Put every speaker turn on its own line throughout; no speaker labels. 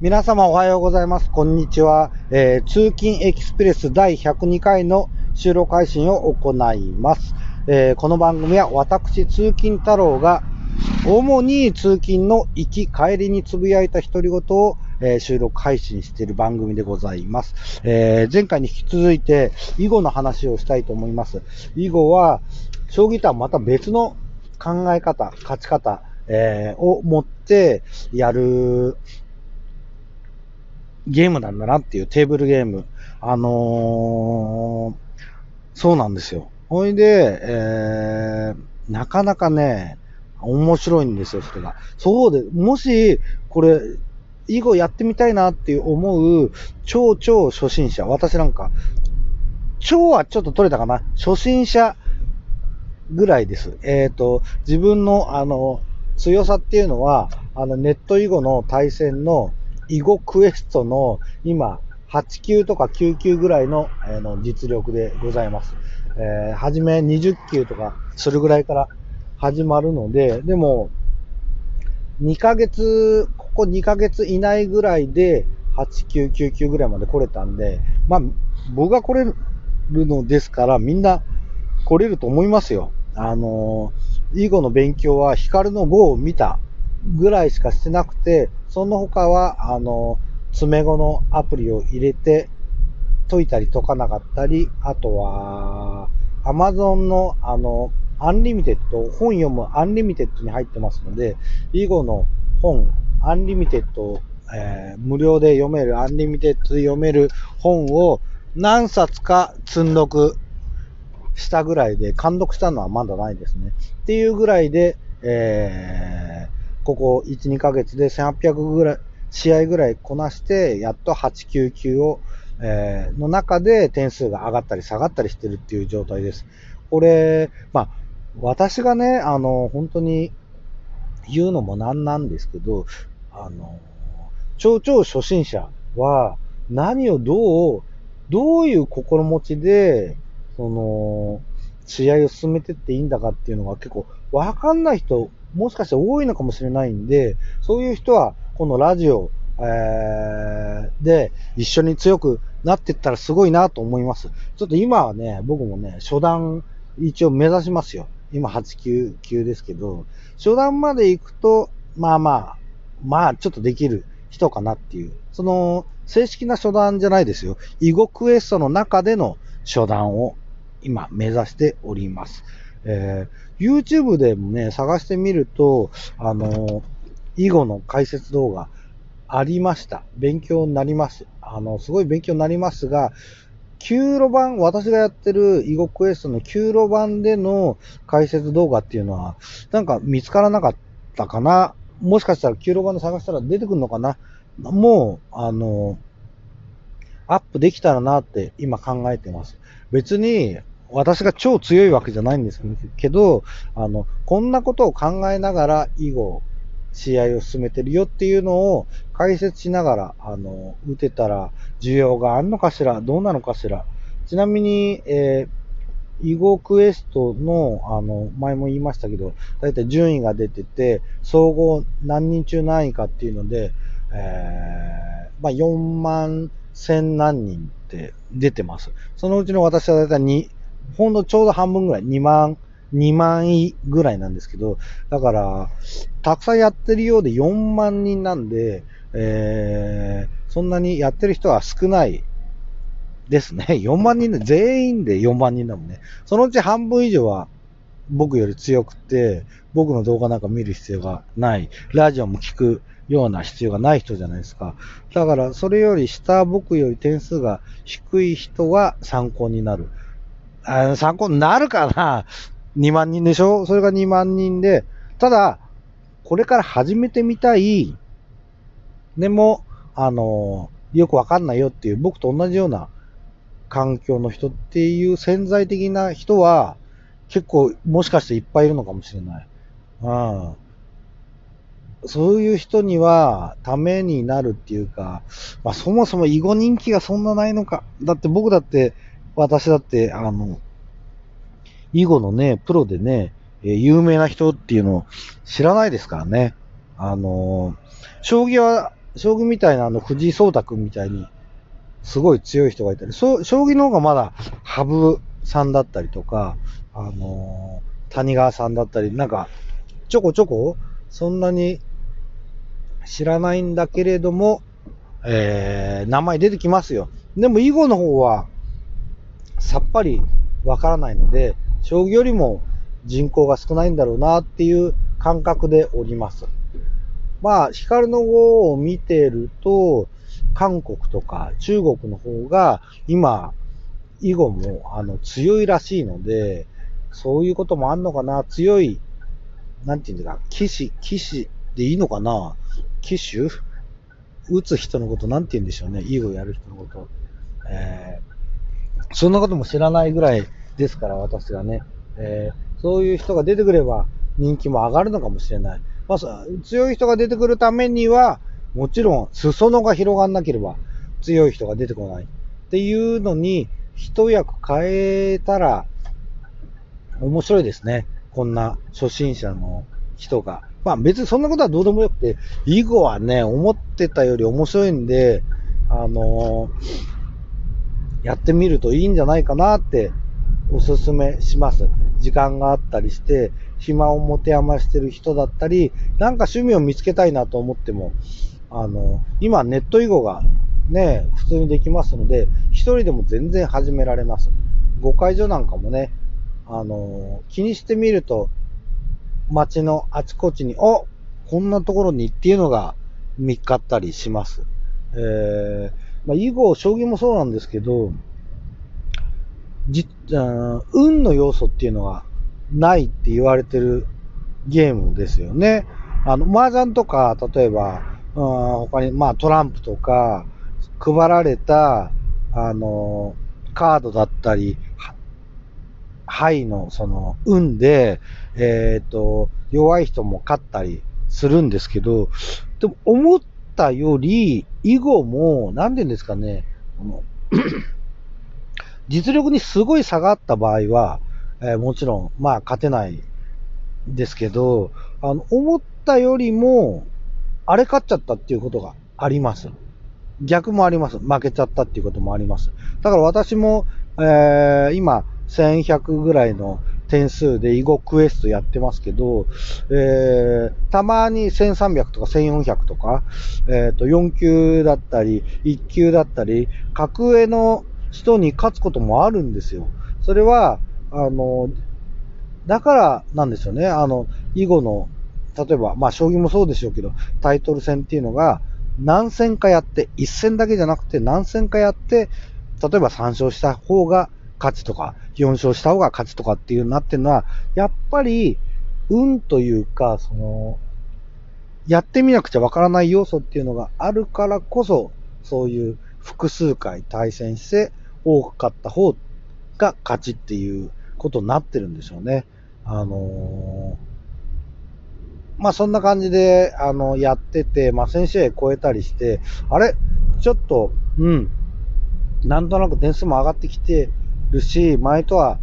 皆様おはようございます。こんにちは。えー通勤エキスプレス第102回の収録配信を行います。えーこの番組は私、通勤太郎が主に通勤の行き帰りにつぶやいた独り言を、えー収録配信している番組でございます。え前回に引き続いて囲碁の話をしたいと思います。囲碁は将棋とはまた別の考え方、勝ち方、えを持ってやるゲームなんだなっていうテーブルゲーム。あのーそうなんですよ。ほいで、えー、なかなかね、面白いんですよ、それが。そうで、もし、これ、囲碁やってみたいなっていう思う、超超初心者。私なんか、超はちょっと取れたかな？初心者ぐらいです。えっ、と、自分の、あの、強さっていうのは、あの、ネット囲碁の対戦の囲碁クエストの今、8級とか9級ぐらいの,、えの実力でございます。えー、はじめ20級とかするぐらいから始まるので、でも、2ヶ月、ここ2ヶ月以内ぐらいで8級、9級ぐらいまで来れたんで、まあ、僕が来れるのですから、みんな来れると思いますよ。あのー、囲碁の勉強はヒカルの碁を見たぐらいしかしてなくて、その他は、あの、詰め碁のアプリを入れて解いたり解かなかったり、あとは、Amazon の、あの、アンリミテッド、本読むアンリミテッドに入ってますので、囲碁の本、アンリミテッド、えー無料で読める、アンリミテッドで読める本を何冊か積んどくしたぐらいで、完読したのはまだないですね。っていうぐらいで、えーここ1、2ヶ月で1800ぐらい、試合ぐらいこなして、やっと8、9級を、えーの中で点数が上がったり下がったりしてるっていう状態です。これ、まあ、私がね、あの、本当に言うのもなんなんですけど、あの、超超初心者は何をどう、どういう心持ちで、その、試合を進めてっていいんだかっていうのが結構わかんない人、もしかして多いのかもしれないんで、そういう人はこのラジオ、えーで一緒に強くなっていったらすごいなと思います。ちょっと今はね、僕もね、初段一応目指しますよ。今8級級ですけど、初段まで行くと、まあまあ、まあちょっとできる人かなっていう。その、正式な初段じゃないですよ。囲碁クエストの中での初段を今目指しております。えー YouTube でもね、探してみると、あの、囲碁の解説動画ありました。勉強になります。あの、すごい勉強になりますが、9路版、私がやってる囲碁クエストの9路版での解説動画っていうのは、なんか見つからなかったかな。もしかしたら9路版で探したら出てくるのかな。もう、あの、アップできたらなって今考えてます。別に、私が超強いわけじゃないんですけど、あの、こんなことを考えながら囲碁、試合を進めてるよっていうのを解説しながら、あの、打てたら需要があるのかしら、どうなのかしら。ちなみに、えー、囲碁クエストの、あの、前も言いましたけど、だいたい順位が出てて、総合何人中何位かっていうので、えー、まあ、4万1000何人って出てます。そのうちの私はだいたい2、ほんのちょうど半分ぐらい、2万、2万位ぐらいなんですけど、だから、たくさんやってるようで4万人なんで、えー、そんなにやってる人は少ないですね。4万人で、全員で4万人だもんね。そのうち半分以上は僕より強くて、僕の動画なんか見る必要がない。ラジオも聞くような必要がない人じゃないですか。だから、それより下、僕より点数が低い人は参考になる。あ参考になるかな ?2 万人でしょ？それが2万人で、ただ、これから始めてみたい、でも、あの、よくわかんないよっていう、僕と同じような環境の人っていう潜在的な人は、結構もしかしていっぱいいるのかもしれない。うん。そういう人にはためになるっていうか、まあそもそも囲碁人気がそんなないのか。だって僕だって、私だって、あの、囲碁のね、プロでね、え有名な人っていうのを知らないですからね。あの将棋は将棋みたいなあの藤井聡太くんみたいに、すごい強い人がいたり、そ将棋の方がまだ羽生さんだったりとか、あの、谷川さんだったり、なんか、ちょこちょこ、そんなに知らないんだけれども、えー、名前出てきますよ。でも囲碁の方は、さっぱりわからないので、将棋よりも人口が少ないんだろうなっていう感覚でおります。まあ、光の碁を見てると、韓国とか中国の方が今、囲碁もあの強いらしいので、そういうこともあんのかな強い、なんていうんですか、騎士、騎士でいいのかな騎手？打つ人のことなんて言うんでしょうね。囲碁やる人のこと。えー、そんなことも知らないぐらいですから、私がね。えー、そういう人が出てくれば人気も上がるのかもしれない。まあ、強い人が出てくるためには、もちろん裾野が広がんなければ強い人が出てこない。っていうのに、一役変えたら面白いですね。こんな初心者の人が。まあ別にそんなことはどうでもよくて、囲碁はね、思ってたより面白いんで、あのー、やってみるといいんじゃないかなっておすすめします。時間があったりして、暇を持て余してる人だったり、なんか趣味を見つけたいなと思っても、あの、今ネット囲碁がね、普通にできますので、一人でも全然始められます。5会所なんかもね、あの、気にしてみると、街のあちこちに、おこんなところにっていうのが見っかったりします。えー、まあ、囲碁、将棋もそうなんですけど、じあ、運の要素っていうのがないって言われてるゲームですよね。あの、麻雀とか、例えば、うん、他に、まあトランプとか、配られた、あの、カードだったり、牌のその運で、えっ、ー、と、弱い人も勝ったりするんですけど、でも思ったより、囲碁も、なんでですかね、実力にすごい差があった場合は、えー、もちろん、まあ勝てないですけど、あの、思ったよりも、あれ勝っちゃったっていうことがあります。逆もあります。負けちゃったっていうこともあります。だから私も、えー、今、1100ぐらいの点数で囲碁クエストやってますけど、えー、たまに1300とか1400とか、えっ、ー、と、4級だったり、1級だったり、格上の人に勝つこともあるんですよ。それは、あの、だからなんですよね。あの、囲碁の、例えば、まあ、将棋もそうでしょうけど、タイトル戦っていうのが、何戦かやって、1戦だけじゃなくて何戦かやって、例えば3勝した方が勝ちとか、4勝した方が勝ちとかっていうなってるのは、やっぱり、運というか、その、やってみなくちゃわからない要素っていうのがあるからこそ、そういう複数回対戦して多かった方が勝ちっていうことになってるんでしょうね。あのー、まあそんな感じで、あの、やってて、まあ1000試合超えたりして、あれ？ちょっと、うん、なんとなく点数も上がってきてるし、前とは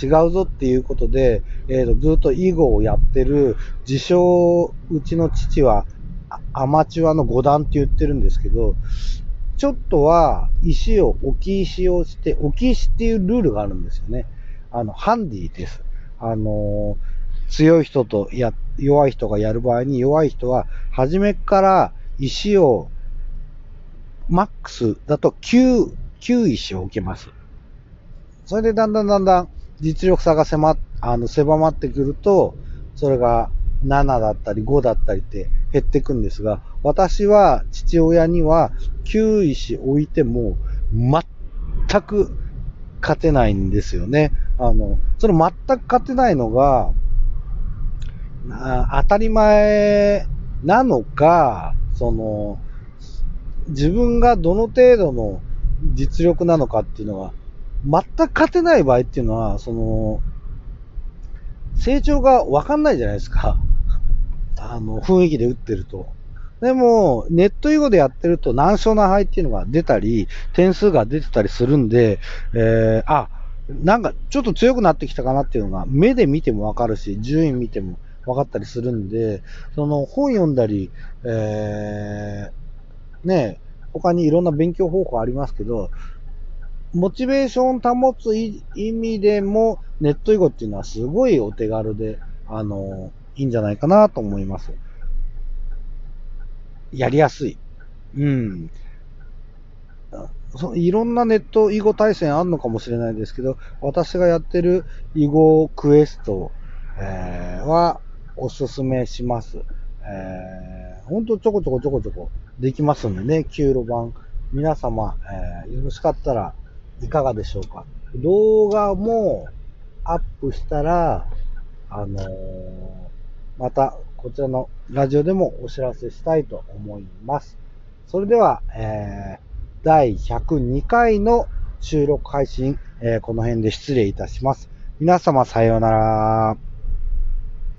違うぞっていうことで、えー、とずっと囲碁をやってる、自称、うちの父はアマチュアの五段って言ってるんですけど、ちょっとは石を置き石をして、置き石っていうルールがあるんですよね。あの、ハンディです。あのー、強い人とや、弱い人がやる場合に弱い人は、初めから石を、マックスだと9、9石を置けます。それでだんだんだんだん実力差が狭あの狭まってくると、それが7だったり5だったりって減ってくんですが、私は父親には9石置いても全く勝てないんですよね。あの、その全く勝てないのが、当たり前なのか、その、自分がどの程度の実力なのかっていうのは、全く勝てない場合っていうのは、その、成長がわかんないじゃないですか。あの、雰囲気で打ってると。でも、ネット囲碁でやってると難勝な敗っていうのが出たり、点数が出てたりするんで、えー、あ、なんかちょっと強くなってきたかなっていうのが目で見てもわかるし、順位見ても分かったりするんで、その本読んだり、えー、ね、他にいろんな勉強方法ありますけど、モチベーション保つ意味でも、ネット囲碁っていうのはすごいお手軽で、あの、いいんじゃないかなと思います。やりやすい。うん。そいろんなネット囲碁対戦あるのかもしれないですけど、私がやってる囲碁クエスト、えー、はおすすめします。えー、ほんとちょこちょこちょこちょこできますんでね、9路版。皆様、えー、よろしかったらいかがでしょうか？動画もアップしたら、あのー、またこちらのラジオでもお知らせしたいと思います。それでは、えー、第102回の収録配信、えー、この辺で失礼いたします。皆様さようなら。